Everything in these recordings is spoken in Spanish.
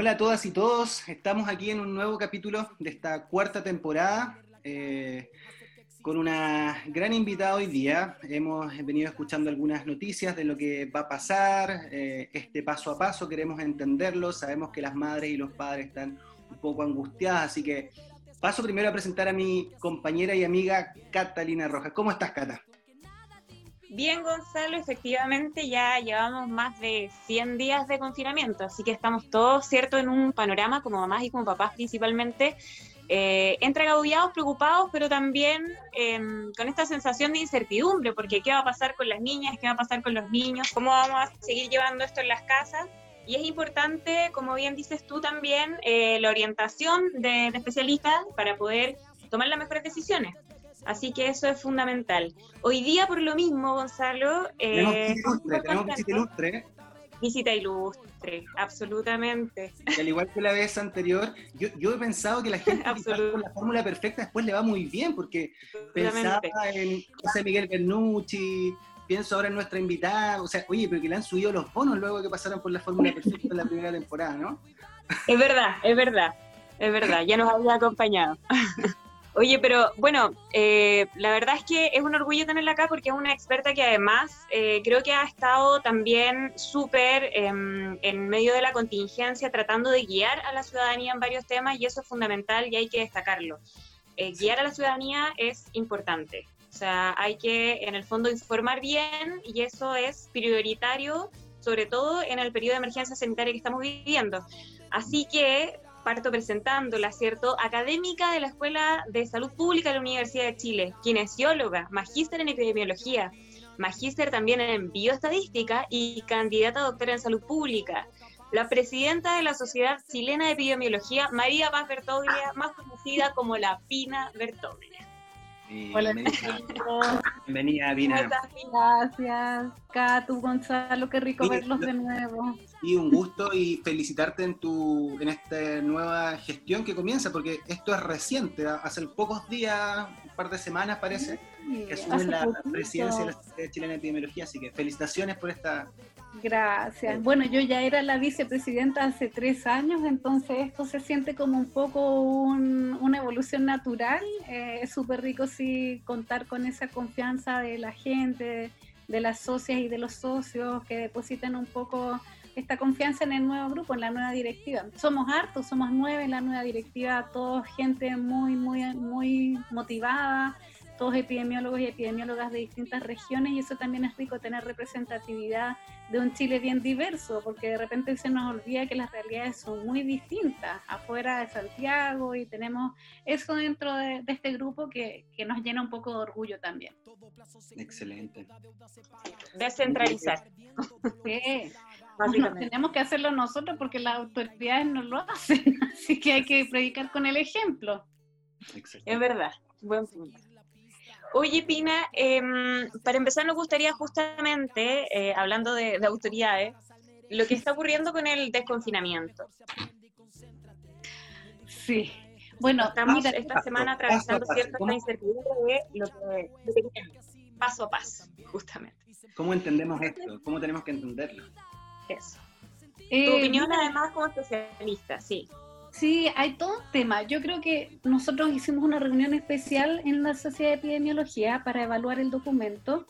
Hola a todas y todos, estamos aquí en un nuevo capítulo de esta cuarta temporada eh, con una gran invitada hoy día. Hemos venido escuchando algunas noticias de lo que va a pasar, eh, este paso a paso queremos entenderlo, sabemos que las madres y los padres están un poco angustiadas, así que paso primero a presentar a mi compañera y amiga Catalina Rojas. ¿Cómo estás, Cata? Bien, Gonzalo, efectivamente ya llevamos más de 100 días de confinamiento, así que estamos todos, ¿cierto?, en un panorama como mamás y como papás principalmente, eh, entre preocupados, pero también em, con esta sensación de incertidumbre, porque ¿qué va a pasar con las niñas? ¿Qué va a pasar con los niños? ¿Cómo vamos a seguir llevando esto en las casas? Y es importante, como bien dices tú también, eh, la orientación de especialistas para poder tomar las mejores decisiones. Así que eso es fundamental. Hoy día, por lo mismo, Gonzalo. Eh, tenemos visita ilustre, visita ilustre. absolutamente. Y al igual que la vez anterior, yo, yo he pensado que la gente con la fórmula perfecta después le va muy bien, porque pensaba en José Miguel Bernucci, pienso ahora en nuestra invitada, o sea, oye, pero que le han subido los bonos luego que pasaron por la fórmula perfecta en la primera temporada, ¿no? Es verdad, es verdad, es verdad, ya nos había acompañado. Oye, pero bueno, eh, la verdad es que es un orgullo tenerla acá porque es una experta que además eh, creo que ha estado también súper em, en medio de la contingencia tratando de guiar a la ciudadanía en varios temas y eso es fundamental y hay que destacarlo. Eh, guiar a la ciudadanía es importante. O sea, hay que en el fondo informar bien y eso es prioritario, sobre todo en el periodo de emergencia sanitaria que estamos viviendo. Así que parto presentándola, ¿cierto? Académica de la Escuela de Salud Pública de la Universidad de Chile, kinesióloga, magíster en epidemiología, magíster también en bioestadística y candidata a doctora en salud pública. La presidenta de la Sociedad Chilena de Epidemiología, María Paz Bertoglia, más conocida como la Pina Bertoglia. Hola, bienvenida, Pina. Gracias, Catu, Gonzalo, qué rico verlos de nuevo. Y un gusto y felicitarte en tu en esta nueva gestión que comienza, porque esto es reciente, hace pocos días, un par de semanas parece, que asume la presidencia de la Sociedad Chilena de Epidemiología, así que felicitaciones por esta... Gracias. Bueno, yo ya era la vicepresidenta hace tres años, entonces esto se siente como un poco una evolución natural. Eh, es súper rico sí contar con esa confianza de la gente, de las socias y de los socios que depositan un poco esta confianza en el nuevo grupo, en la nueva directiva. Somos hartos, somos nueve en la nueva directiva, todos gente muy, muy, muy motivada, todos epidemiólogos y epidemiólogas de distintas regiones y eso también es rico tener representatividad de un Chile bien diverso, porque de repente se nos olvida que las realidades son muy distintas afuera de Santiago y tenemos eso dentro de, este grupo que, que, nos llena un poco de orgullo también. Excelente. Descentralizar. Sí. tenemos que hacerlo nosotros porque las autoridades no lo hacen, así que hay que predicar con el ejemplo. Es verdad, buen punto. Oye, Pina, em, para empezar nos gustaría justamente, eh, hablando de, autoridades, lo que está ocurriendo con el desconfinamiento. Sí, bueno, estamos esta semana atravesando ciertas incertidumbres de lo que, paso a paso, justamente. ¿Cómo entendemos esto? ¿Cómo tenemos que entenderlo? Eso. tu eh, opinión además como especialista, sí. Sí, hay todo un tema. Yo creo que nosotros hicimos una reunión especial en la Sociedad de Epidemiología para evaluar el documento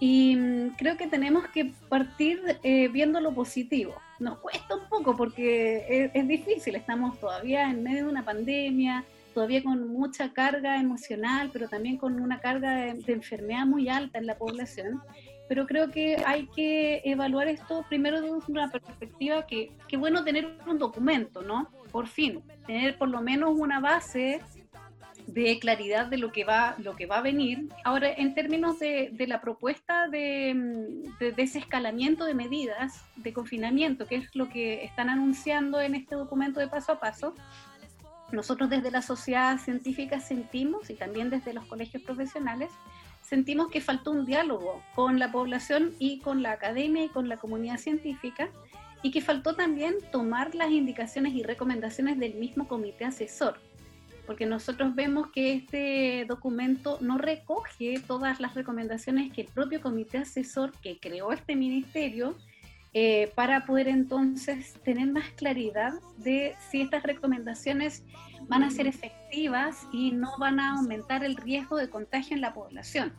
y mm, creo que tenemos que partir eh, viendo lo positivo. Nos cuesta un poco porque es, difícil, estamos todavía en medio de una pandemia, todavía con mucha carga emocional, pero también con una carga de, enfermedad muy alta en la población pero creo que hay que evaluar esto primero desde una perspectiva que, que bueno tener un documento, ¿no? Por fin, tener por lo menos una base de claridad de lo que va, lo que va a venir. Ahora, en términos de, la propuesta de, de, desescalamiento de medidas de confinamiento, que es lo que están anunciando en este documento de paso a paso, nosotros desde la sociedad científica sentimos, y también desde los colegios profesionales, sentimos que faltó un diálogo con la población y con la academia y con la comunidad científica y que faltó también tomar las indicaciones y recomendaciones del mismo comité asesor, porque nosotros vemos que este documento no recoge todas las recomendaciones que el propio comité asesor que creó este ministerio eh, para poder entonces tener más claridad de si estas recomendaciones van a ser efectivas y no van a aumentar el riesgo de contagio en la población.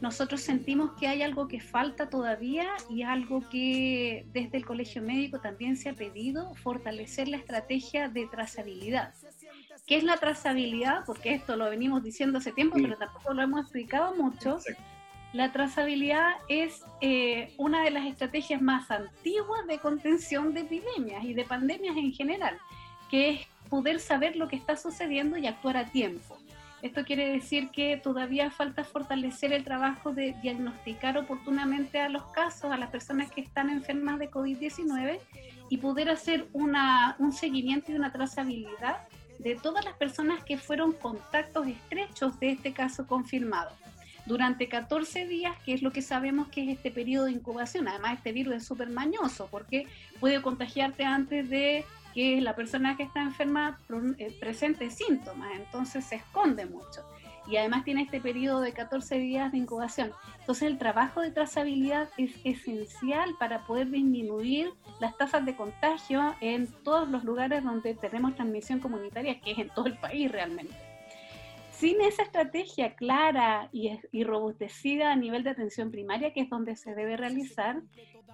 Nosotros sentimos que hay algo que falta todavía y algo que desde el Colegio Médico también se ha pedido, fortalecer la estrategia de trazabilidad. ¿Qué es la trazabilidad? Porque esto lo venimos diciendo hace tiempo, pero tampoco lo hemos explicado mucho. La trazabilidad es eh, una de las estrategias más antiguas de contención de epidemias y de pandemias en general, que es poder saber lo que está sucediendo y actuar a tiempo. Esto quiere decir que todavía falta fortalecer el trabajo de diagnosticar oportunamente a los casos, a las personas que están enfermas de COVID-19 y poder hacer un seguimiento y una trazabilidad de todas las personas que fueron contactos estrechos de este caso confirmado durante 14 días, que es lo que sabemos que es este periodo de incubación. Además, este virus es súper mañoso porque puede contagiarte antes de que la persona que está enferma eh, presente síntomas, entonces se esconde mucho. Y además tiene este periodo de 14 días de incubación. Entonces el trabajo de trazabilidad es esencial para poder disminuir las tasas de contagio en todos los lugares donde tenemos transmisión comunitaria, que es en todo el país realmente sin esa estrategia clara y, robustecida a nivel de atención primaria, que es donde se debe realizar,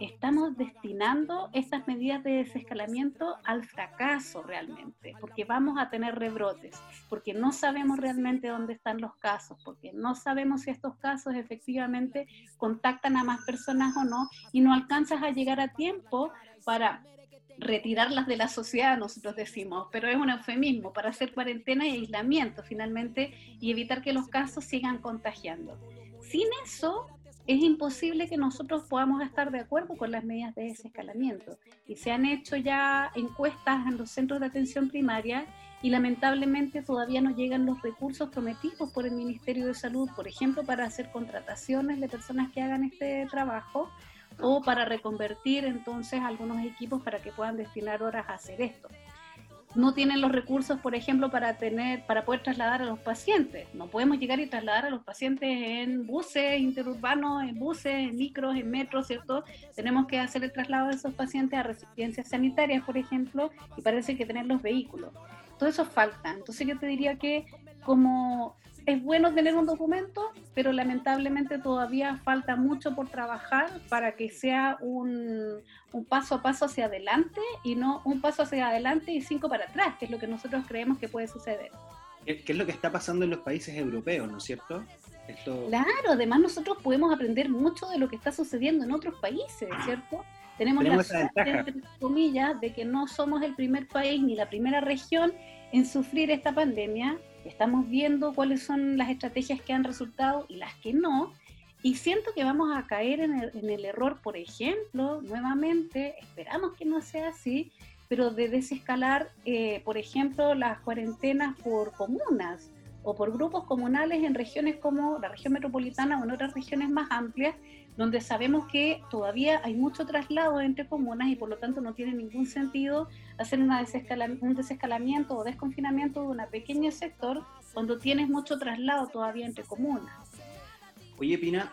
estamos destinando estas medidas de desescalamiento al fracaso realmente, porque vamos a tener rebrotes, porque no sabemos realmente dónde están los casos, porque no sabemos si estos casos efectivamente contactan a más personas o no, y no alcanzas a llegar a tiempo para retirarlas de la sociedad, nosotros decimos, pero es un eufemismo para hacer cuarentena y aislamiento finalmente y evitar que los casos sigan contagiando. Sin eso, es imposible que nosotros podamos estar de acuerdo con las medidas de desescalamiento. Y se han hecho ya encuestas en los centros de atención primaria y lamentablemente todavía no llegan los recursos prometidos por el Ministerio de Salud, por ejemplo, para hacer contrataciones de personas que hagan este trabajo o para reconvertir entonces algunos equipos para que puedan destinar horas a hacer esto. No tienen los recursos, por ejemplo, para tener, para poder trasladar a los pacientes. No podemos llegar y trasladar a los pacientes en buses interurbanos, en buses, en micros, en metros, ¿cierto? Tenemos que hacer el traslado de esos pacientes a residencias sanitarias, por ejemplo, y parece que tener los vehículos. Todo eso falta. Entonces yo te diría que como es bueno tener un documento, pero lamentablemente todavía falta mucho por trabajar para que sea un, paso a paso hacia adelante y no un paso hacia adelante y cinco para atrás, que es lo que nosotros creemos que puede suceder. ¿Qué es lo que está pasando en los países europeos, no es cierto? Claro, además nosotros podemos aprender mucho de lo que está sucediendo en otros países, ¿cierto? Tenemos, la suerte, entre comillas, de que no somos el primer país ni la primera región en sufrir esta pandemia Estamos viendo cuáles son las estrategias que han resultado y las que no. Y siento que vamos a caer en el, error, por ejemplo, nuevamente, esperamos que no sea así, pero de desescalar, eh, por ejemplo, las cuarentenas por comunas o por grupos comunales en regiones como la región metropolitana o en otras regiones más amplias, donde sabemos que todavía hay mucho traslado entre comunas y por lo tanto no tiene ningún sentido hacer una un desescalamiento o desconfinamiento de un pequeño sector cuando tienes mucho traslado todavía entre comunas. Oye, Pina,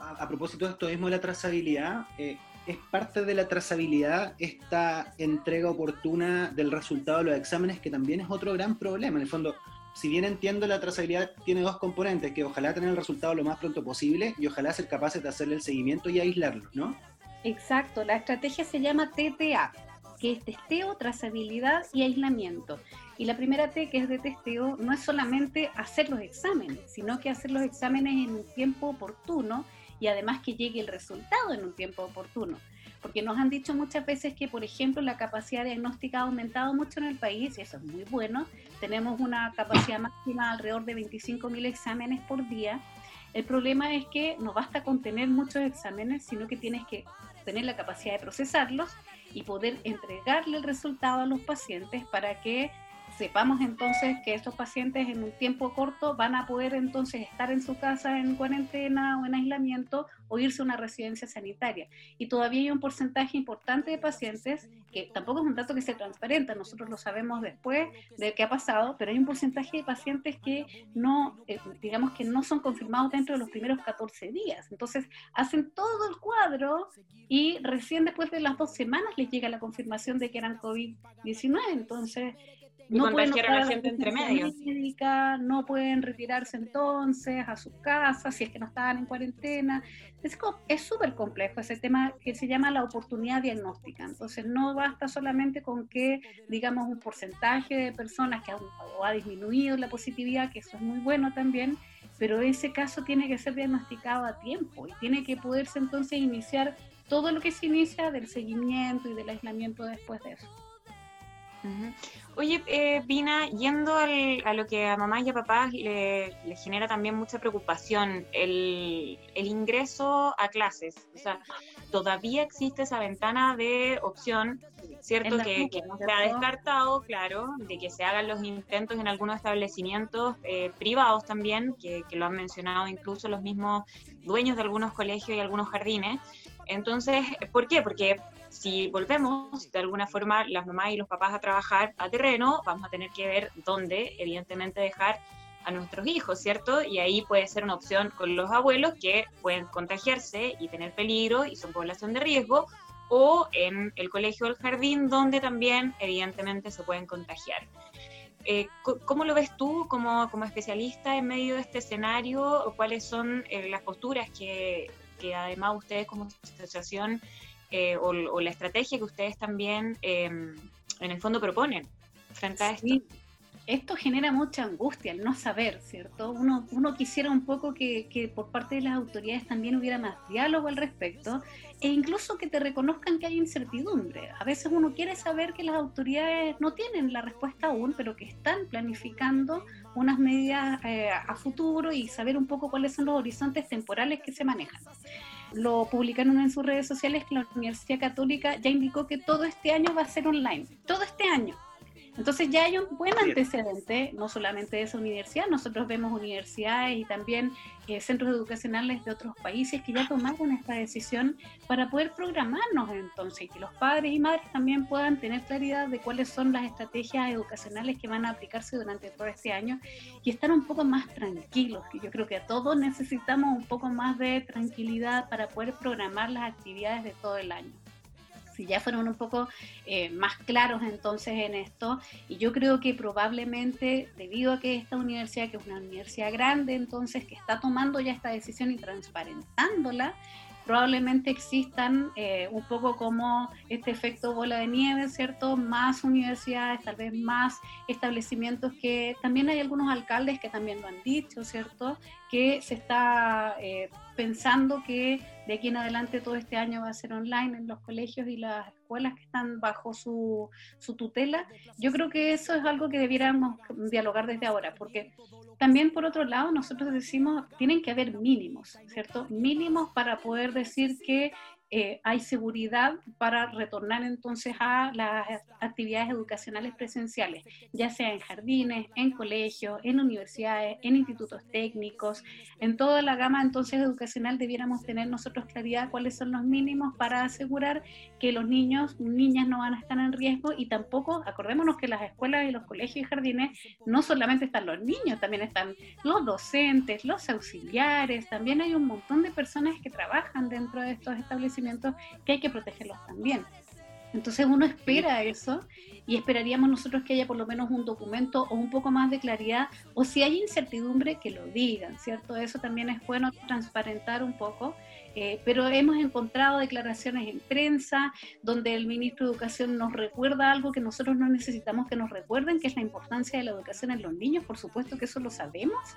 a, propósito de esto mismo de la trazabilidad, eh, ¿es parte de la trazabilidad esta entrega oportuna del resultado de los exámenes, que también es otro gran problema? En el fondo, si bien entiendo la trazabilidad tiene dos componentes, que ojalá tener el resultado lo más pronto posible y ojalá ser capaces de hacerle el seguimiento y aislarlo, ¿no? Exacto, la estrategia se llama TTA, que es testeo, trazabilidad y aislamiento. Y la primera T, que es de testeo, no es solamente hacer los exámenes, sino que hacer los exámenes en un tiempo oportuno y además que llegue el resultado en un tiempo oportuno porque nos han dicho muchas veces que, por ejemplo, la capacidad diagnóstica ha aumentado mucho en el país y eso es muy bueno. Tenemos una capacidad máxima alrededor de 25.000 exámenes por día. El problema es que no basta con tener muchos exámenes, sino que tienes que tener la capacidad de procesarlos y poder entregarle el resultado a los pacientes para que sepamos entonces que estos pacientes en un tiempo corto van a poder entonces estar en su casa en cuarentena o en aislamiento o irse a una residencia sanitaria. Y todavía hay un porcentaje importante de pacientes, que tampoco es un dato que se transparenta, nosotros lo sabemos después de qué ha pasado, pero hay un porcentaje de pacientes que no, eh, digamos que no son confirmados dentro de los primeros 14 días. Entonces hacen todo el cuadro y recién después de las dos semanas les llega la confirmación de que eran COVID-19. Entonces no pueden la gente entre medio. no pueden retirarse entonces a sus casas si es que no estaban en cuarentena. Es súper complejo ese tema que se llama la oportunidad diagnóstica. Entonces no basta solamente con que digamos un porcentaje de personas que ha, disminuido la positividad, que eso es muy bueno también, pero ese caso tiene que ser diagnosticado a tiempo y tiene que poderse entonces iniciar todo lo que se inicia del seguimiento y del aislamiento después de eso. Oye, eh, Vina, yendo a lo que a mamás y a papás le, genera también mucha preocupación, el, ingreso a clases. O sea, todavía existe esa ventana de opción, ¿cierto? Que, no se ha descartado, claro, de que se hagan los intentos en algunos establecimientos eh, privados también, que, que lo han mencionado incluso los mismos dueños de algunos colegios y algunos jardines. Entonces, ¿por qué? Porque si volvemos de alguna forma las mamás y los papás a trabajar a terreno, vamos a tener que ver dónde, evidentemente, dejar a nuestros hijos, ¿cierto? Y ahí puede ser una opción con los abuelos que pueden contagiarse y tener peligro y son población de riesgo, o en el colegio o el jardín, donde también, evidentemente, se pueden contagiar. Eh, ¿Cómo lo ves tú como, como, especialista en medio de este escenario? ¿Cuáles son eh, las posturas que, que además ustedes como asociación eh, o, la estrategia que ustedes también em, en el fondo proponen frente a esto. Esto genera mucha angustia, el no saber, ¿cierto? Uno, uno quisiera un poco que, que por parte de las autoridades también hubiera más diálogo al respecto e incluso que te reconozcan que hay incertidumbre. A veces uno quiere saber que las autoridades no tienen la respuesta aún, pero que están planificando unas medidas eh, a futuro y saber un poco cuáles son los horizontes temporales que se manejan lo publicaron en sus redes sociales que la Universidad Católica ya indicó que todo este año va a ser online, todo este año. Entonces ya hay un buen antecedente, no solamente de esa universidad, nosotros vemos universidades y también eh, centros educacionales de otros países que ya tomaron esta decisión para poder programarnos entonces y que los padres y madres también puedan tener claridad de cuáles son las estrategias educacionales que van a aplicarse durante todo este año y estar un poco más tranquilos, que yo creo que a todos necesitamos un poco más de tranquilidad para poder programar las actividades de todo el año si ya fueron un poco eh, más claros entonces en esto. Y yo creo que probablemente debido a que esta universidad, que es una universidad grande, entonces que está tomando ya esta decisión y transparentándola, probablemente existan eh, un poco como este efecto bola de nieve, ¿cierto? Más universidades, tal vez más establecimientos que también hay algunos alcaldes que también lo han dicho, ¿cierto? Que se está eh, pensando que de aquí en adelante todo este año va a ser online en los colegios y las escuelas que están bajo su, su tutela. Yo creo que eso es algo que debiéramos dialogar desde ahora, porque también por otro lado nosotros decimos, tienen que haber mínimos, ¿cierto? Mínimos para poder decir que eh, hay seguridad para retornar entonces a las actividades educacionales presenciales, ya sea en jardines, en colegios, en universidades, en institutos técnicos, en toda la gama entonces educacional debiéramos tener nosotros claridad cuáles son los mínimos para asegurar que los niños, niñas no van a estar en riesgo y tampoco, acordémonos que las escuelas y los colegios y jardines no solamente están los niños, también están los docentes, los auxiliares, también hay un montón de personas que trabajan dentro de estos establecimientos que hay que protegerlos también. Entonces uno espera eso y esperaríamos nosotros que haya por lo menos un documento o un poco más de claridad o si hay incertidumbre que lo digan, ¿cierto? Eso también es bueno transparentar un poco eh, pero hemos encontrado declaraciones en prensa donde el ministro de Educación nos recuerda algo que nosotros no necesitamos que nos recuerden, que es la importancia de la educación en los niños. Por supuesto que eso lo sabemos,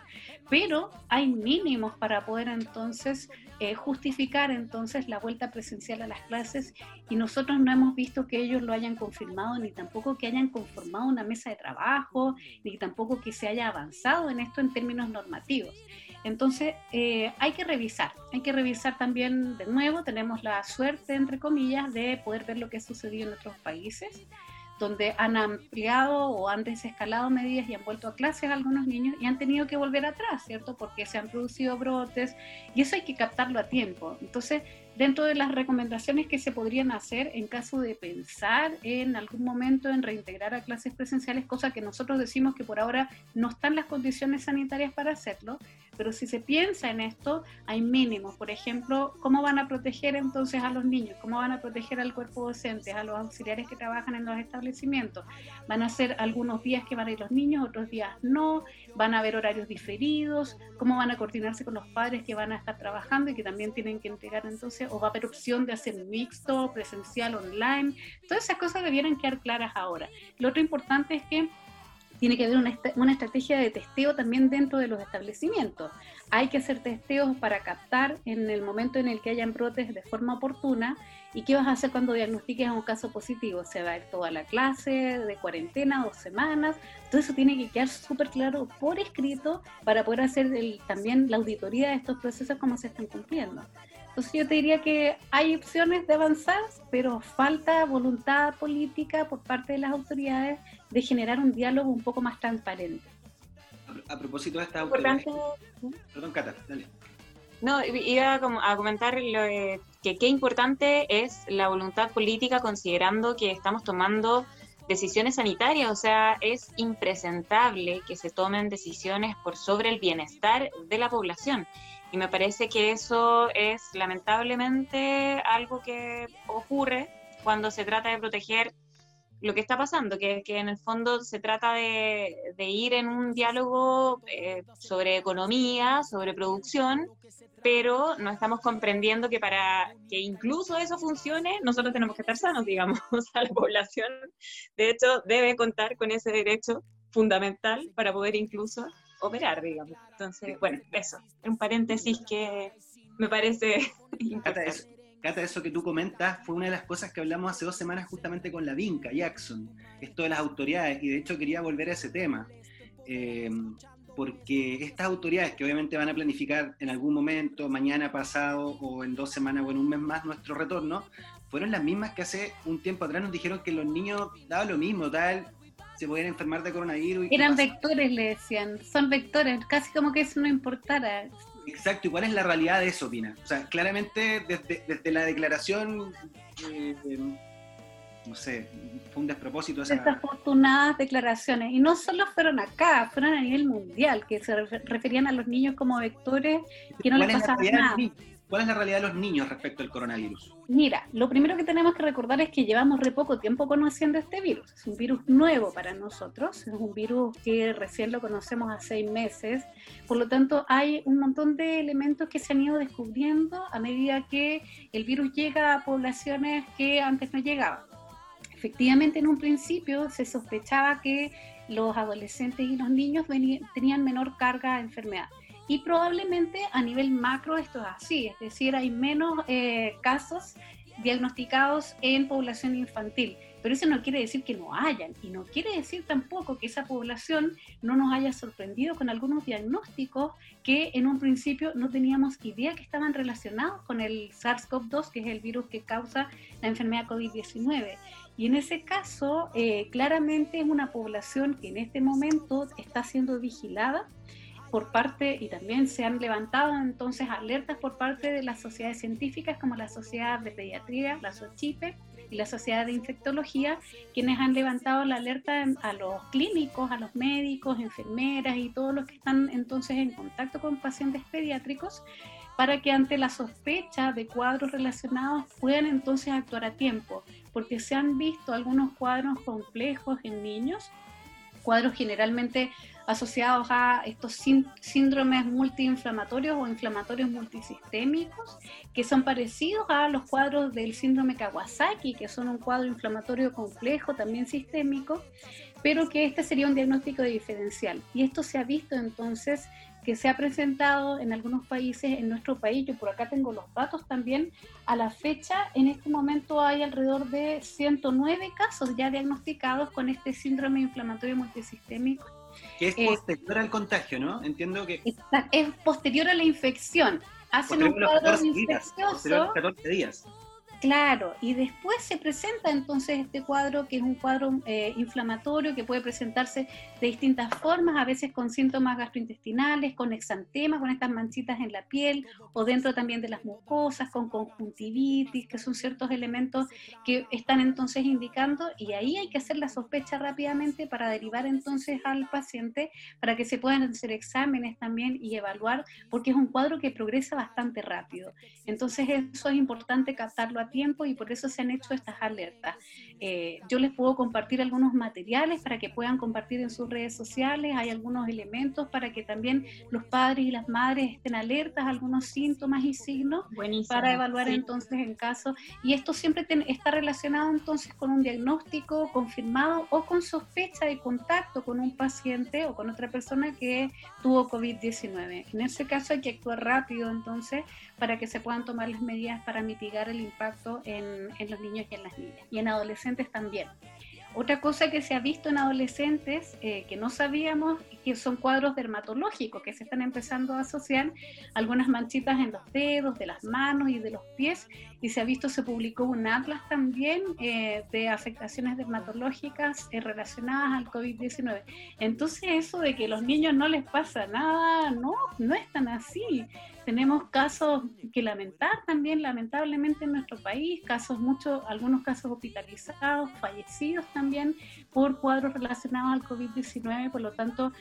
pero hay mínimos para poder entonces eh, justificar entonces la vuelta presencial a las clases y nosotros no hemos visto que ellos lo hayan confirmado ni tampoco que hayan conformado una mesa de trabajo ni tampoco que se haya avanzado en esto en términos normativos. Entonces, eh, hay que revisar, hay que revisar también de nuevo, tenemos la suerte, entre comillas, de poder ver lo que ha sucedido en otros países, donde han ampliado o han desescalado medidas y han vuelto a clases a algunos niños y han tenido que volver atrás, ¿cierto? Porque se han producido brotes y eso hay que captarlo a tiempo. Entonces, dentro de las recomendaciones que se podrían hacer en caso de pensar en algún momento en reintegrar a clases presenciales, cosa que nosotros decimos que por ahora no están las condiciones sanitarias para hacerlo, pero si se piensa en esto, hay mínimos. Por ejemplo, ¿cómo van a proteger entonces a los niños? ¿Cómo van a proteger al cuerpo docente, a los auxiliares que trabajan en los establecimientos? ¿Van a ser algunos días que van a ir los niños, otros días no? ¿Van a haber horarios diferidos? ¿Cómo van a coordinarse con los padres que van a estar trabajando y que también tienen que entregar entonces? ¿O va a haber opción de hacer mixto, presencial, online? Todas esas cosas debieran quedar claras ahora. Lo otro importante es que tiene que haber una, una, estrategia de testeo también dentro de los establecimientos. Hay que hacer testeos para captar en el momento en el que hayan brotes de forma oportuna. ¿Y qué vas a hacer cuando diagnostiques un caso positivo? ¿Se va a ir toda la clase de cuarentena, dos semanas? Todo eso tiene que quedar súper claro por escrito para poder hacer también la auditoría de estos procesos como se están cumpliendo. Entonces yo te diría que hay opciones de avanzar, pero falta voluntad política por parte de las autoridades de generar un diálogo un poco más transparente. A, propósito de esta autoridades... Perdón, Cata, dale. No, iba a comentar lo que qué importante es la voluntad política considerando que estamos tomando decisiones sanitarias, o sea, es impresentable que se tomen decisiones por sobre el bienestar de la población. Y me parece que eso es lamentablemente algo que ocurre cuando se trata de proteger lo que está pasando, que, que en el fondo se trata de, ir en un diálogo eh, sobre economía, sobre producción, pero no estamos comprendiendo que para que incluso eso funcione, nosotros tenemos que estar sanos, digamos, a la población, de hecho, debe contar con ese derecho fundamental para poder incluso operar, digamos. Entonces, bueno, eso, un paréntesis que me parece importante. Cata, eso que tú comentas fue una de las cosas que hablamos hace dos semanas justamente con la Vinca, Jackson, esto de las autoridades, y de hecho quería volver a ese tema, eh, porque estas autoridades que obviamente van a planificar en algún momento, mañana, pasado, o en dos semanas o en un mes más nuestro retorno, fueron las mismas que hace un tiempo atrás nos dijeron que los niños daban lo mismo, tal, se podían enfermar de coronavirus. Eran vectores, le decían, son vectores, casi como que eso no importara. Exacto, ¿y cuál es la realidad de eso, Pina? O sea, claramente desde, desde la declaración, eh, no sé, fue un despropósito. Esa... Estas afortunadas declaraciones, y no solo fueron acá, fueron a nivel mundial, que se referían a los niños como vectores, que no les pasaba nada. ¿Cuál es la realidad de los niños respecto al coronavirus? Mira, lo primero que tenemos que recordar es que llevamos re poco tiempo conociendo este virus. Es un virus nuevo para nosotros, es un virus que recién lo conocemos hace seis meses. Por lo tanto, hay un montón de elementos que se han ido descubriendo a medida que el virus llega a poblaciones que antes no llegaban. Efectivamente, en un principio se sospechaba que los adolescentes y los niños tenían menor carga de enfermedad y probablemente a nivel macro esto es así, es decir, hay menos eh, casos diagnosticados en población infantil. Pero eso no quiere decir que no hayan y no quiere decir tampoco que esa población no nos haya sorprendido con algunos diagnósticos que en un principio no teníamos idea que estaban relacionados con el SARS-CoV-2, que es el virus que causa la enfermedad COVID-19. Y en ese caso, eh, claramente es una población que en este momento está siendo vigilada por parte, y también se han levantado entonces alertas por parte de las sociedades científicas como la Sociedad de Pediatría, la SOCHIPE y la Sociedad de Infectología, quienes han levantado la alerta a los clínicos, a los médicos, enfermeras y todos los que están entonces en contacto con pacientes pediátricos para que ante la sospecha de cuadros relacionados puedan entonces actuar a tiempo, porque se han visto algunos cuadros complejos en niños, cuadros generalmente asociados a estos síndromes multiinflamatorios o inflamatorios multisistémicos, que son parecidos a los cuadros del síndrome Kawasaki, que son un cuadro inflamatorio complejo, también sistémico, pero que este sería un diagnóstico diferencial. Y esto se ha visto entonces que se ha presentado en algunos países, en nuestro país, yo por acá tengo los datos también, a la fecha, en este momento hay alrededor de 109 casos ya diagnosticados con este síndrome inflamatorio multisistémico que es eh, posterior al contagio, ¿no? Entiendo que... Es posterior a la infección. Hacen un cuadro infeccioso. 14 días. Claro, y después se presenta entonces este cuadro que es un cuadro eh, inflamatorio que puede presentarse de distintas formas, a veces con síntomas gastrointestinales, con exantema, con estas manchitas en la piel o dentro también de las mucosas, con conjuntivitis, que son ciertos elementos que están entonces indicando y ahí hay que hacer la sospecha rápidamente para derivar entonces al paciente para que se puedan hacer exámenes también y evaluar, porque es un cuadro que progresa bastante rápido. Entonces eso es importante captarlo a tiempo y por eso se han hecho estas alertas. Eh, yo les puedo compartir algunos materiales para que puedan compartir en sus redes sociales, hay algunos elementos para que también los padres y las madres estén alertas algunos síntomas y signos para evaluar entonces en caso. Y esto siempre está relacionado entonces con un diagnóstico confirmado o con sospecha de contacto con un paciente o con otra persona que tuvo COVID-19. En ese caso hay que actuar rápido entonces para que se puedan tomar las medidas para mitigar el impacto en, los niños y en las niñas, y en adolescentes también. Otra cosa que se ha visto en adolescentes eh, que no sabíamos que son cuadros dermatológicos que se están empezando a asociar, algunas manchitas en los dedos, de las manos y de los pies, y se ha visto, se publicó un atlas también eh, de afectaciones dermatológicas eh, relacionadas al COVID-19. Entonces eso de que a los niños no les pasa nada, no, no es tan así tenemos casos que lamentar también, lamentablemente en nuestro país, casos muchos, algunos casos hospitalizados, fallecidos también por cuadros relacionados al COVID-19, por lo tanto,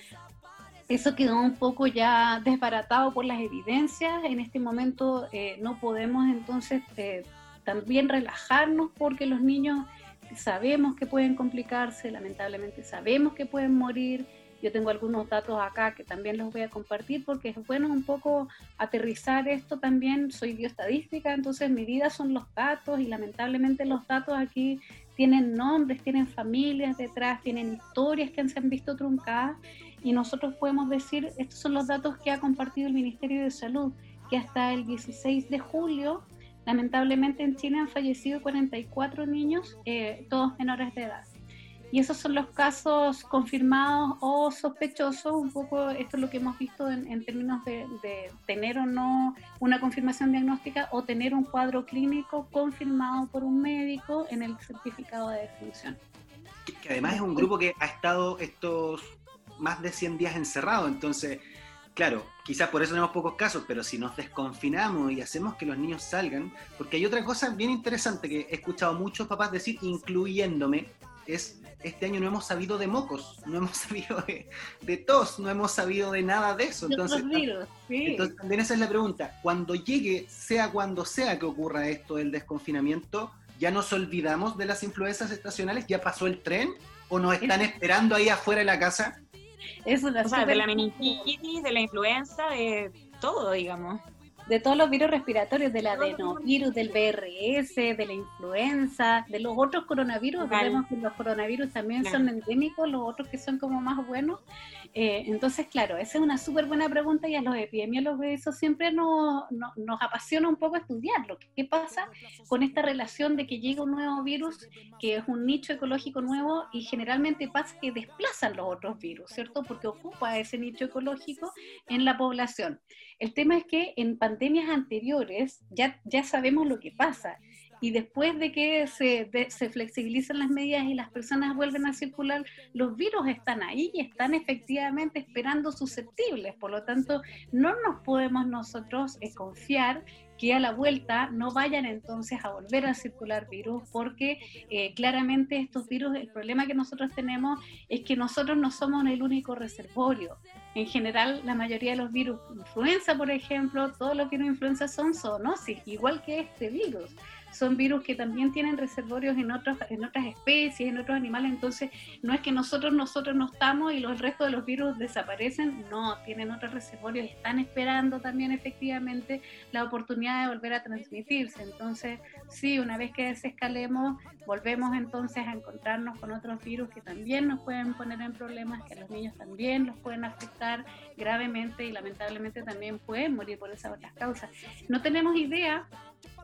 eso quedó un poco ya desbaratado por las evidencias. En este momento eh, no podemos entonces eh, también relajarnos porque los niños sabemos que pueden complicarse, lamentablemente sabemos que pueden morir yo tengo algunos datos acá que también los voy a compartir porque es bueno un poco aterrizar esto también. Soy bioestadística, entonces mi vida son los datos y lamentablemente los datos aquí tienen nombres, tienen familias detrás, tienen historias que se han visto truncadas y nosotros podemos decir, estos son los datos que ha compartido el Ministerio de Salud, que hasta el 16 de julio, lamentablemente en China han fallecido 44 niños, eh, todos menores de edad. Y esos son los casos confirmados o sospechosos, un poco esto es lo que hemos visto en, términos de, tener o no una confirmación diagnóstica o tener un cuadro clínico confirmado por un médico en el certificado de defunción. Que además es un grupo que ha estado estos más de 100 días encerrado, entonces, claro, quizás por eso tenemos pocos casos, pero si nos desconfinamos y hacemos que los niños salgan, porque hay otra cosa bien interesante que he escuchado muchos papás decir, incluyéndome, es este año no hemos sabido de mocos, no hemos sabido de, tos, no hemos sabido de nada de eso. Entonces, entonces, también esa es la pregunta. Cuando llegue, sea cuando sea que ocurra esto del desconfinamiento, ¿ya nos olvidamos de las influencias estacionales? ¿Ya pasó el tren? ¿O nos están esperando ahí afuera de la casa? Es o sea, de la meningitis, de la influenza, de todo, digamos de todos los virus respiratorios, del adenovirus, del BRS, de la influenza, de los otros coronavirus. Vemos que los coronavirus también son endémicos, los otros que son como más buenos. Eh, entonces, claro, esa es una súper buena pregunta y a los epidemiólogos eso siempre nos, nos, apasiona un poco estudiarlo. ¿Qué pasa con esta relación de que llega un nuevo virus, que es un nicho ecológico nuevo y generalmente pasa que desplazan los otros virus, ¿cierto? Porque ocupa ese nicho ecológico en la población. El tema es que en pandemias anteriores ya, ya sabemos lo que pasa y después de que se, se, flexibilizan las medidas y las personas vuelven a circular, los virus están ahí y están efectivamente esperando susceptibles. Por lo tanto, no nos podemos nosotros eh, confiar que a la vuelta no vayan entonces a volver a circular virus, porque eh, claramente estos virus, el problema que nosotros tenemos es que nosotros no somos el único reservorio. En general, la mayoría de los virus, influenza por ejemplo, todos los virus influenza son zoonosis, igual que este virus son virus que también tienen reservorios en, otros, en otras especies, en otros animales, entonces no es que nosotros, nosotros no estamos y los restos de los virus desaparecen, no, tienen otros reservorios, están esperando también efectivamente la oportunidad de volver a transmitirse, entonces sí, una vez que desescalemos, volvemos entonces a encontrarnos con otros virus que también nos pueden poner en problemas, que a los niños también los pueden afectar gravemente y lamentablemente también pueden morir por esas otras causas. No tenemos idea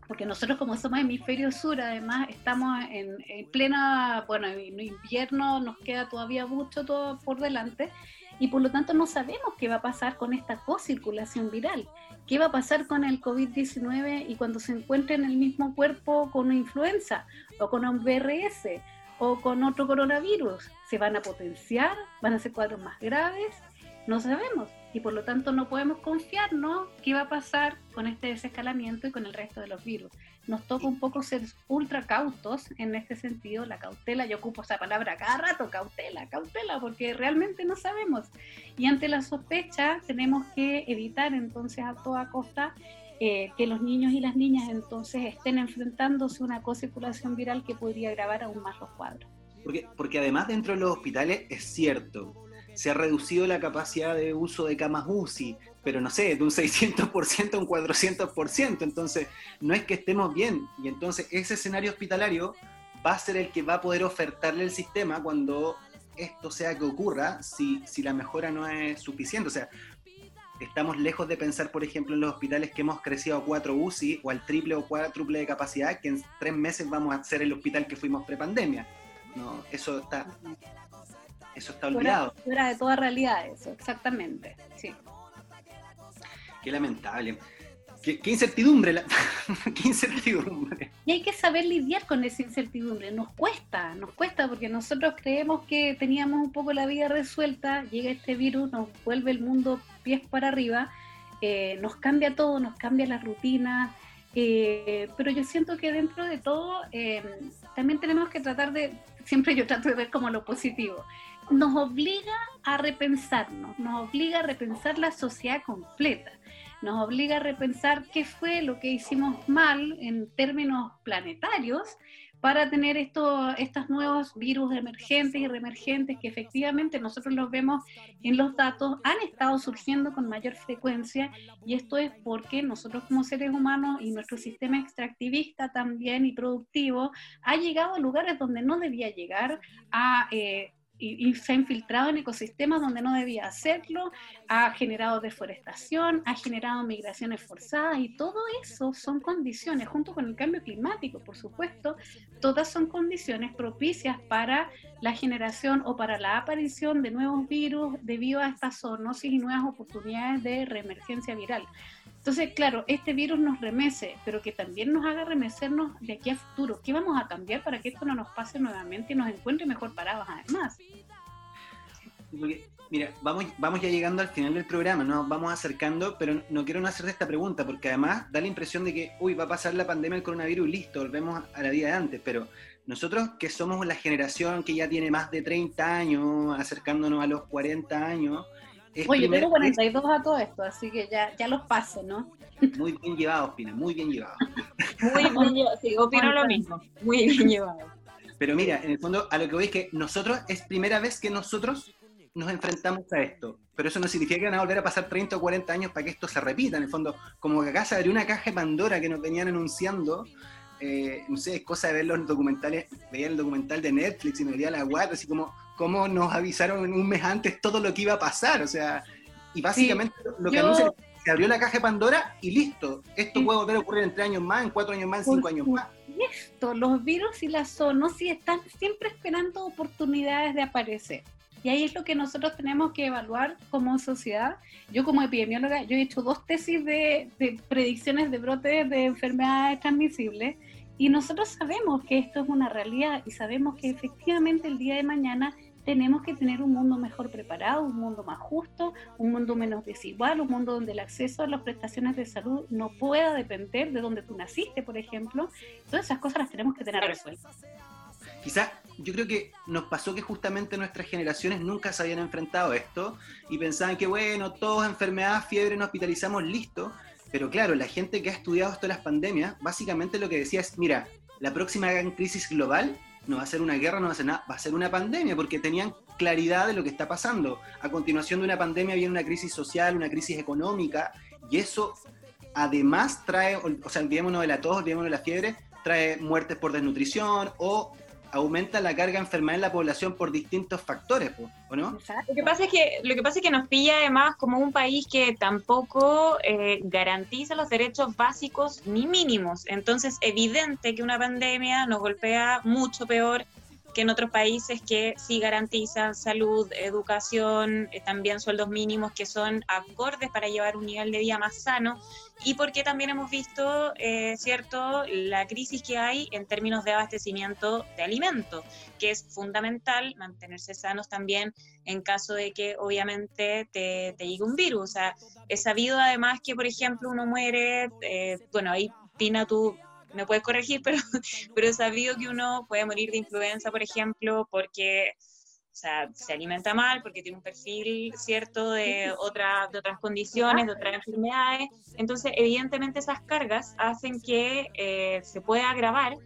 porque nosotros como somos hemisferio sur, además estamos en, plena, bueno, en invierno nos queda todavía mucho todo por delante, y por lo tanto no sabemos qué va a pasar con esta co-circulación viral. ¿Qué va a pasar con el COVID-19 y cuando se encuentre en el mismo cuerpo con una influenza o con un VRS o con otro coronavirus? ¿Se van a potenciar? ¿Van a ser cuadros más graves? No sabemos y por lo tanto no podemos confiarnos qué va a pasar con este desescalamiento y con el resto de los virus. Nos toca un poco ser ultra cautos en este sentido, la cautela, yo ocupo esa palabra cada rato, cautela, cautela, porque realmente no sabemos. Y ante la sospecha tenemos que evitar entonces a toda costa eh, que los niños y las niñas entonces estén enfrentándose a una co-circulación viral que podría agravar aún más los cuadros. Porque, porque además dentro de los hospitales es cierto, se ha reducido la capacidad de uso de camas UCI, pero no sé, de un 600% a un 400%, entonces no es que estemos bien, y entonces ese escenario hospitalario va a ser el que va a poder ofertarle el sistema cuando esto sea que ocurra, si, si la mejora no es suficiente, o sea, estamos lejos de pensar, por ejemplo, en los hospitales que hemos crecido a 4 UCI o al triple o cuádruple de capacidad, que en tres meses vamos a ser el hospital que fuimos prepandemia. No, eso está eso está olvidado. Fuera, de toda realidad eso, exactamente, sí. Qué lamentable. Qué, incertidumbre, la... qué incertidumbre. Y hay que saber lidiar con esa incertidumbre. Nos cuesta, nos cuesta porque nosotros creemos que teníamos un poco la vida resuelta, llega este virus, nos vuelve el mundo pies para arriba, eh, nos cambia todo, nos cambia la rutina, eh, pero yo siento que dentro de todo eh, también tenemos que tratar de, siempre yo trato de ver como lo positivo, nos obliga a repensarnos, nos obliga a repensar la sociedad completa, nos obliga a repensar qué fue lo que hicimos mal en términos planetarios para tener estos, nuevos virus emergentes y reemergentes que efectivamente nosotros los vemos en los datos, han estado surgiendo con mayor frecuencia y esto es porque nosotros como seres humanos y nuestro sistema extractivista también y productivo ha llegado a lugares donde no debía llegar, a eh, y, se ha infiltrado en ecosistemas donde no debía hacerlo, ha generado deforestación, ha generado migraciones forzadas y todo eso son condiciones, junto con el cambio climático, por supuesto, todas son condiciones propicias para la generación o para la aparición de nuevos virus debido a estas zoonosis y nuevas oportunidades de reemergencia viral. Entonces, claro, este virus nos remece, pero que también nos haga remecernos de aquí a futuro. ¿Qué vamos a cambiar para que esto no nos pase nuevamente y nos encuentre mejor parados además? mira, vamos, vamos ya llegando al final del programa, nos vamos acercando, pero no quiero no hacerte esta pregunta, porque además da la impresión de que, uy, va a pasar la pandemia del coronavirus, listo, volvemos a la vida de antes, pero nosotros que somos la generación que ya tiene más de 30 años, acercándonos a los 40 años, Oye, yo tengo 42 a todo esto, así que ya, ya los paso, ¿no? Muy bien llevado, Pina, muy bien llevado. Muy bien llevado, sí, opino lo mismo, muy bien llevado. Pero mira, en el fondo, a lo que voy es que nosotros, es primera vez que nosotros nos enfrentamos a esto. Pero eso no significa que van a volver a pasar 30 o 40 años para que esto se repita. En el fondo, como que acá se abrió una caja de Pandora que nos venían anunciando. Eh, no sé, es cosa de ver los documentales, veía el documental de Netflix y me veía la web, así como cómo nos avisaron un mes antes todo lo que iba a pasar, o sea, y básicamente lo que anuncia se abrió la caja de Pandora y listo, esto puede volver a ocurrir en tres años más, en cuatro años más, en cinco años más. Esto, los virus y las zoonosis están siempre esperando oportunidades de aparecer. Y ahí es lo que nosotros tenemos que evaluar como sociedad. Yo como epidemióloga, yo he hecho dos tesis de, de predicciones de brotes de enfermedades transmisibles y nosotros sabemos que esto es una realidad y sabemos que efectivamente el día de mañana tenemos que tener un mundo mejor preparado, un mundo más justo, un mundo menos desigual, un mundo donde el acceso a las prestaciones de salud no pueda depender de donde tú naciste, por ejemplo. Todas esas cosas las tenemos que tener resueltas. Quizás yo creo que nos pasó que justamente nuestras generaciones nunca se habían enfrentado a esto y pensaban que, bueno, todos enfermedad, fiebre, nos hospitalizamos, listo. Pero claro, la gente que ha estudiado esto de las pandemias, básicamente lo que decía es, mira, la próxima gran crisis global no va a ser una guerra, no va a ser nada, va a ser una pandemia, porque tenían claridad de lo que está pasando. A continuación de una pandemia viene una crisis social, una crisis económica, y eso además trae, o sea, olvidémonos de la tos, olvidémonos de la fiebre, trae muertes por desnutrición o aumenta la carga de enfermedad en la población por distintos factores, ¿o no? Lo que pasa es que lo que pasa es que nos pilla además como un país que tampoco eh, garantiza los derechos básicos ni mínimos. Entonces, evidente que una pandemia nos golpea mucho peor que en otros países que sí garantizan salud, educación, eh, también sueldos mínimos que son acordes para llevar un nivel de vida más sano y porque también hemos visto, eh, ¿cierto?, la crisis que hay en términos de abastecimiento de alimentos, que es fundamental mantenerse sanos también en caso de que obviamente te, llegue un virus. O sea, he sabido además que, por ejemplo, uno muere, eh, bueno, ahí Pina, tú me puedes corregir, pero, pero he sabido que uno puede morir de influenza, por ejemplo, porque o sea, se alimenta mal porque tiene un perfil cierto de, otra, de otras condiciones, de otras enfermedades. Entonces, evidentemente esas cargas hacen que eh, se pueda agravar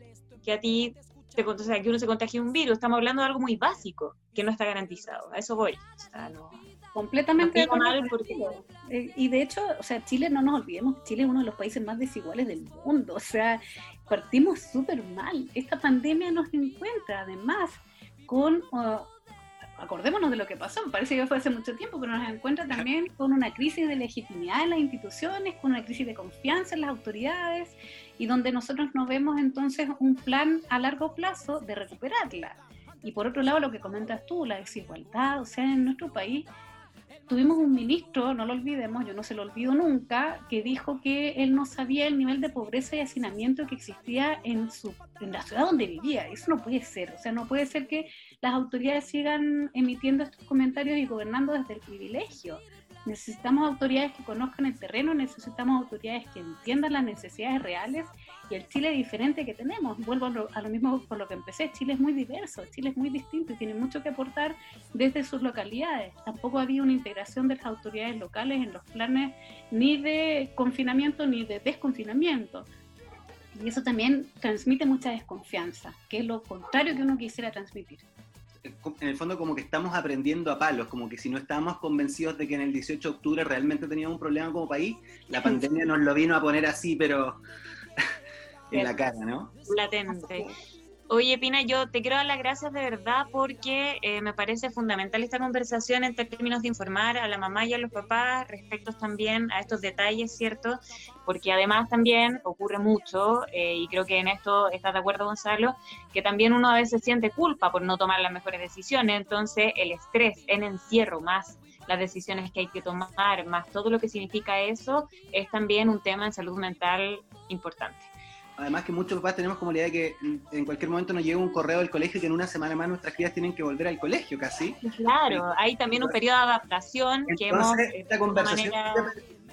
que a ti, te, o sea, que uno se contagie un virus. Estamos hablando de algo muy básico, que no está garantizado. A eso voy. Completamente mal porque... Eh, y de hecho, o sea, Chile, no nos olvidemos, Chile es uno de los países más desiguales del mundo. O sea, partimos súper mal. Esta pandemia nos encuentra además con... Uh, acordémonos de lo que pasó, me parece que fue hace mucho tiempo, pero nos encuentra también con una crisis de legitimidad en las instituciones, con una crisis de confianza en las autoridades y donde nosotros nos vemos entonces un plan a largo plazo de recuperarla. Y por otro lado, lo que comentas tú, la desigualdad, o sea, en nuestro país tuvimos un ministro, no lo olvidemos, yo no se lo olvido nunca, que dijo que él no sabía el nivel de pobreza y hacinamiento que existía en, su, en la ciudad donde vivía. Eso no puede ser. O sea, no puede ser que las autoridades sigan emitiendo estos comentarios y gobernando desde el privilegio. Necesitamos autoridades que conozcan el terreno, necesitamos autoridades que entiendan las necesidades reales y el Chile diferente que tenemos. Vuelvo a lo, mismo por lo que empecé, Chile es muy diverso, Chile es muy distinto y tiene mucho que aportar desde sus localidades. Tampoco había una integración de las autoridades locales en los planes ni de confinamiento ni de desconfinamiento. Y eso también transmite mucha desconfianza, que es lo contrario que uno quisiera transmitir en el fondo como que estamos aprendiendo a palos, como que si no estábamos convencidos de que en el 18 de octubre realmente teníamos un problema como país, la pandemia nos lo vino a poner así, pero en la cara, ¿no? Latente. Oye, Pina, yo te quiero dar las gracias de verdad porque eh, me parece fundamental esta conversación en términos de informar a la mamá y a los papás respecto también a estos detalles, ¿cierto? Porque además también ocurre mucho, eh, y creo que en esto estás de acuerdo, Gonzalo, que también uno a veces siente culpa por no tomar las mejores decisiones, entonces el estrés en encierro más las decisiones que hay que tomar, más todo lo que significa eso, es también un tema en salud mental importante. Además que muchos papás tenemos como la idea de que en cualquier momento nos llega un correo del colegio que en una semana más nuestras crías tienen que volver al colegio casi. Claro, hay también un periodo de adaptación que hemos... Esta conversación,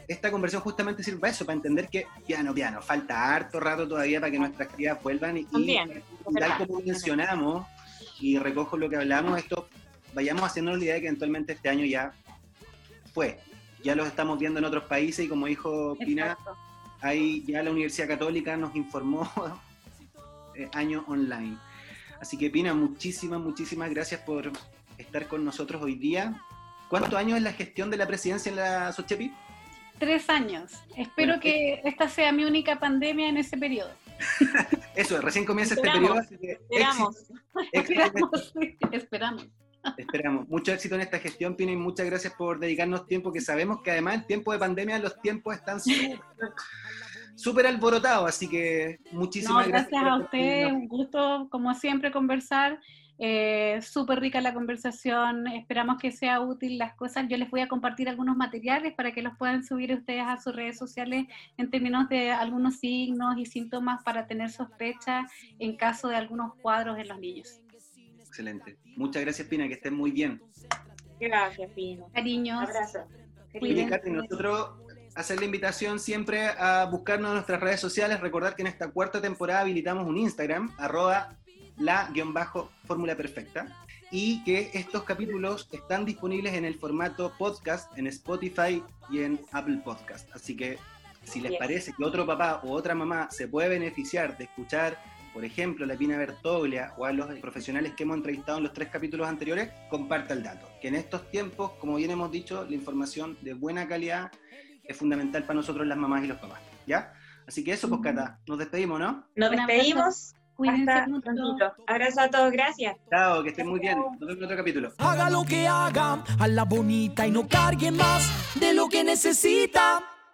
esta conversación justamente sirve para eso, para entender que piano, piano, falta harto rato todavía para que nuestras crías vuelvan y, tal como mencionamos, y recojo lo que hablamos, esto vayamos haciéndonos la idea de que eventualmente este año ya fue. Ya lo estamos viendo en otros países y como dijo Pina, ahí ya la Universidad Católica nos informó eh, año online. Así que Pina, muchísimas, muchísimas gracias por estar con nosotros hoy día. ¿Cuántos años es la gestión de la presidencia en la Sochepi? Tres años. Espero que eh, esta sea mi única pandemia en ese periodo. Eso, recién comienza este periodo. esperamos. esperamos, esperamos. Esperamos. Mucho éxito en esta gestión, Pina, y muchas gracias por dedicarnos tiempo, que sabemos que además en tiempo de pandemia los tiempos están súper alborotados, así que muchísimas gracias. Gracias a usted, un gusto como siempre conversar. Eh, súper rica la conversación, esperamos que sea útil las cosas. Yo les voy a compartir algunos materiales para que los puedan subir ustedes a sus redes sociales en términos de algunos signos y síntomas para tener sospecha en caso de algunos cuadros en los niños. Excelente. Muchas gracias, Pina, que estén muy bien. Gracias, Pina. Cariños. Abrazo. nosotros hacer la invitación siempre a buscarnos en nuestras redes sociales, recordar que en esta cuarta temporada habilitamos un Instagram, arroba la-fórmula perfecta, y que estos capítulos están disponibles en el formato podcast en Spotify y en Apple Podcast. Así que si les parece que otro papá o otra mamá se puede beneficiar de escuchar por ejemplo, la Pina Bertoglia o a los profesionales que hemos entrevistado en los tres capítulos anteriores, comparta el dato. Que en estos tiempos, como bien hemos dicho, la información de buena calidad es fundamental para nosotros las mamás y los papás. ¿Ya? Así que eso, pues Cata, nos despedimos, ¿no? Nos despedimos. Cuídense Hasta Abrazo a todos, gracias. Chao, que estén muy bien. Nos vemos en otro capítulo. Haga lo que haga, a la bonita y no cargue más de lo que necesita.